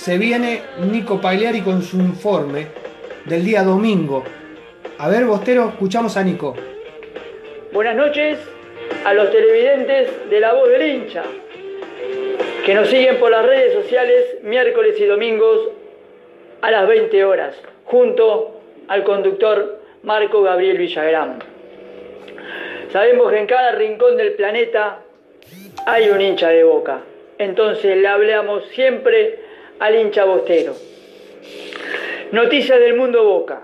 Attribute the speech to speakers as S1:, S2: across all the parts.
S1: se viene Nico Pagliari con su informe del día domingo. A ver, Bostero, escuchamos a Nico.
S2: Buenas noches a los televidentes de La Voz del Hincha, que nos siguen por las redes sociales miércoles y domingos a las 20 horas, junto al conductor Marco Gabriel Villagrán. Sabemos que en cada rincón del planeta hay un hincha de boca, entonces le hablamos siempre al hincha bostero. Noticias del mundo Boca.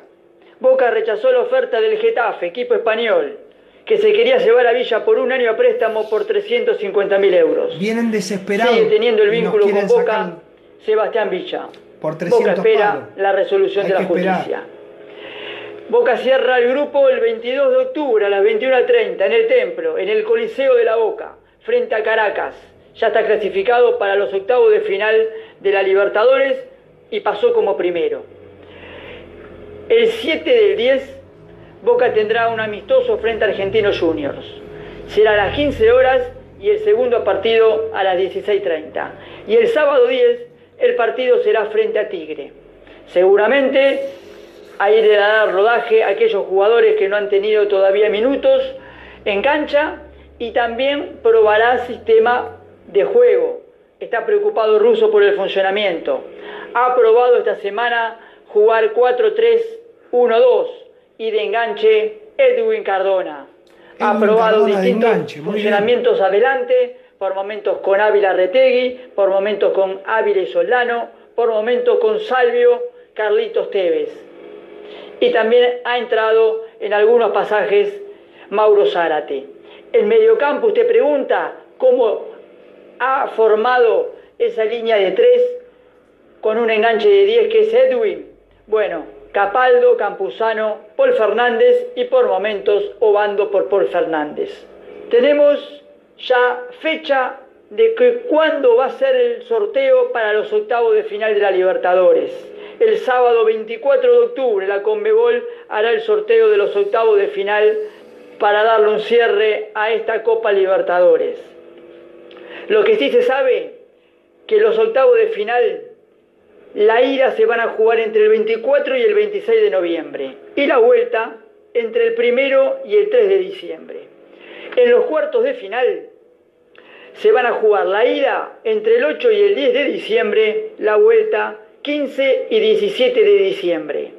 S2: Boca rechazó la oferta del Getafe, equipo español, que se quería llevar a Villa por un año a préstamo por 350 mil euros.
S1: Vienen desesperados.
S2: Sigue teniendo el vínculo con Boca
S1: sacar
S2: Sebastián Villa.
S1: Por 300
S2: Boca espera
S1: palos.
S2: la resolución
S1: Hay
S2: de la
S1: esperar.
S2: justicia. Boca cierra el grupo el 22 de octubre a las 21.30 en el Templo, en el Coliseo de la Boca, frente a Caracas. Ya está clasificado para los octavos de final de la Libertadores y pasó como primero. El 7 del 10, Boca tendrá un amistoso frente a Argentinos Juniors. Será a las 15 horas y el segundo partido a las 16.30. Y el sábado 10, el partido será frente a Tigre. Seguramente ahí le dará rodaje a aquellos jugadores que no han tenido todavía minutos en cancha y también probará sistema de juego. Está preocupado Russo por el funcionamiento. Ha probado esta semana jugar 4-3-1-2 y de enganche Edwin Cardona. Ha
S1: Edwin
S2: probado
S1: Cardona de
S2: distintos
S1: bien.
S2: funcionamientos adelante, por momentos con Ávila Retegui, por momentos con Ávila y Soldano, por momentos con Salvio, Carlitos Tevez. Y también ha entrado en algunos pasajes Mauro Zárate. El mediocampo, usted pregunta cómo ha formado esa línea de tres con un enganche de 10 que es Edwin. Bueno, Capaldo, Campuzano, Paul Fernández y por momentos Obando por Paul Fernández. Tenemos ya fecha de que cuándo va a ser el sorteo para los octavos de final de la Libertadores. El sábado 24 de octubre la Conmebol hará el sorteo de los octavos de final para darle un cierre a esta Copa Libertadores. Lo que sí se sabe que los octavos de final la ida se van a jugar entre el 24 y el 26 de noviembre y la vuelta entre el primero y el 3 de diciembre. En los cuartos de final se van a jugar la ida entre el 8 y el 10 de diciembre, la vuelta 15 y 17 de diciembre.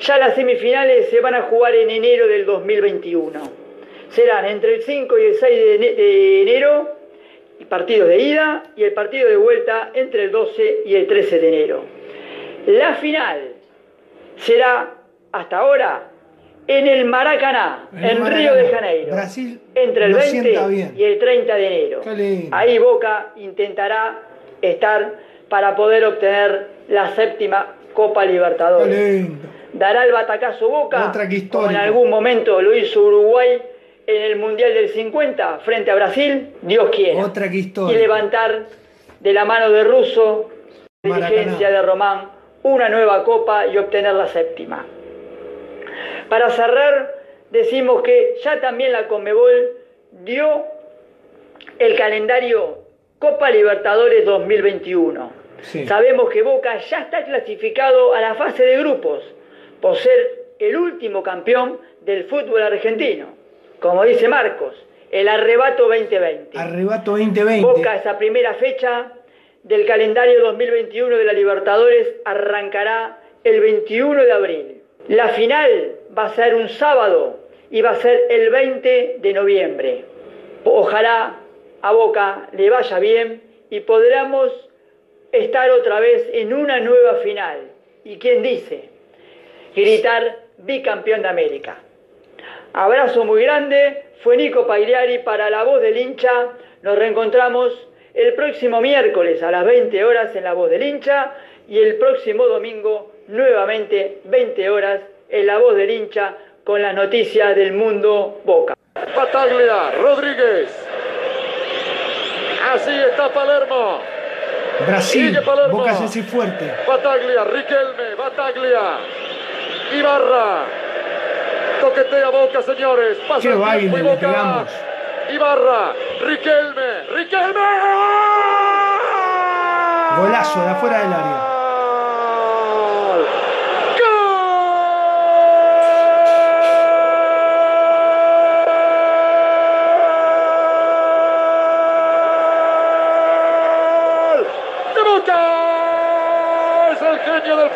S2: Ya las semifinales se van a jugar en enero del 2021. Serán entre el 5 y el 6 de ene- de enero partidos de ida y el partido de vuelta entre el 12 y el 13 de enero. La final será hasta ahora en el Maracaná,
S1: En
S2: en,
S1: el Maracaná.
S2: Río de Janeiro,
S1: Brasil
S2: entre el
S1: lo
S2: 20
S1: sienta bien.
S2: y el 30 de enero. Ahí Boca intentará estar para poder obtener la séptima Copa Libertadores dará el batacazo Boca, como en algún momento lo hizo Uruguay en el Mundial del 50 frente a Brasil, Dios quiera.
S1: Otra que
S2: y levantar de la mano de Russo,
S1: Maracaná.
S2: dirigencia de Román, una nueva copa y obtener la séptima. Para cerrar, decimos que ya también la Conmebol dio el calendario Copa Libertadores 2021.
S1: Sí.
S2: Sabemos que Boca ya está clasificado a la fase de grupos por ser el último campeón del fútbol argentino. Como dice Marcos, el arrebato 2020.
S1: Arrebato 2020.
S2: Boca esa primera fecha del calendario 2021 de la Libertadores arrancará el 21 de abril. La final va a ser un sábado y va a ser el 20 de noviembre. Ojalá a Boca le vaya bien y podamos estar otra vez en una nueva final. ¿Y quién dice? Gritar bicampeón de América. Abrazo muy grande. Fue Nico Pagliari para La Voz del Hincha. Nos reencontramos el próximo miércoles a las 20 horas en La Voz del Hincha y el próximo domingo nuevamente 20 horas en La Voz del Hincha con las noticias del mundo Boca.
S3: Bataglia, Rodríguez. Así está Palermo.
S1: Brasil.
S3: Palermo.
S1: Boca se hace fuerte.
S3: Bataglia, Riquelme, Bataglia. Ibarra. Toquetea Boca, señores. Pasa
S1: Qué baile
S3: tiempo y
S1: le
S3: Boca.
S1: pegamos.
S3: Ibarra, Riquelme, Riquelme.
S1: Golazo de afuera del área.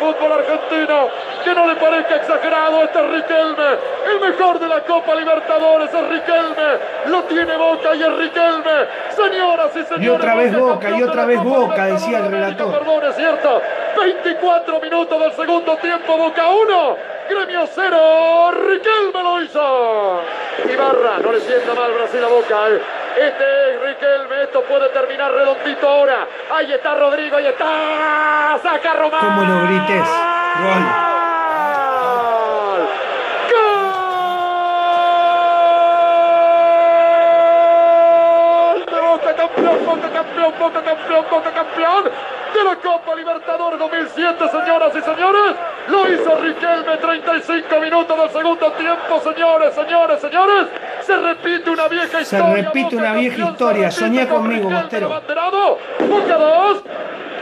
S3: Fútbol argentino. Que no le parezca exagerado, este es Riquelme, el mejor de la Copa Libertadores es Riquelme. Lo tiene Boca y es Riquelme. Señoras y señores.
S1: Y otra vez Boca, y otra vez Boca, decía el relator.
S3: Perdón, es cierto. 24 minutos del segundo tiempo, Boca 1. Gremio 0, Riquelme lo hizo. Ibarra, no le sienta mal Brasil a Boca. Eh. Este es Riquelme, esto puede terminar redondito ahora. Ahí está Rodrigo, ahí está. Saca Román.
S1: Como lo grites. Gol.
S3: Campeón, Boca campeón, Boca campeón, Boca campeón de la Copa Libertadores 2007, señoras y señores. Lo hizo Riquelme, 35 minutos del segundo tiempo, señores, señores, señores. Se repite una vieja historia.
S1: Se repite una vieja historia. Soñé conmigo, Bostero.
S3: Boca 2.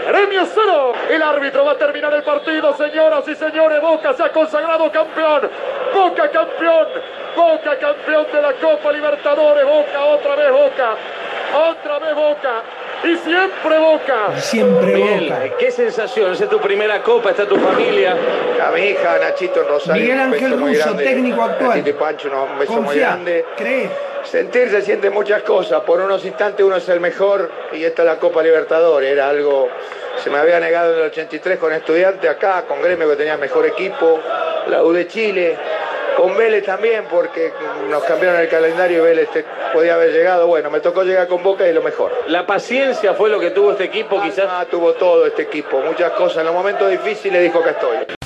S3: Gremio 0. El árbitro va a terminar el partido, señoras y señores. Boca se ha consagrado campeón. Boca campeón. Boca campeón de la Copa Libertadores. Boca, otra vez Boca. Otra vez Boca. Y siempre Boca.
S1: Y siempre
S4: Miguel,
S1: Boca.
S4: ¿qué sensación? ¿Esa es tu primera copa? ¿Está tu familia?
S5: A mi hija, Nachito en Rosario.
S1: Miguel Ángel Russo,
S5: grande.
S1: técnico actual.
S5: Nachito y Pancho, un beso muy grande.
S1: cree.
S5: Sentir se siente muchas cosas. Por unos instantes uno es el mejor y esta es la Copa Libertadores. Era algo, se me había negado en el 83 con estudiante acá, con Gremio que tenía mejor equipo, la U de Chile, con Vélez también porque nos cambiaron el calendario y Vélez te- podía haber llegado. Bueno, me tocó llegar con Boca y lo mejor.
S4: La paciencia fue lo que tuvo este equipo, quizás.
S5: Ah, tuvo todo este equipo, muchas cosas. En los momentos difíciles dijo que estoy.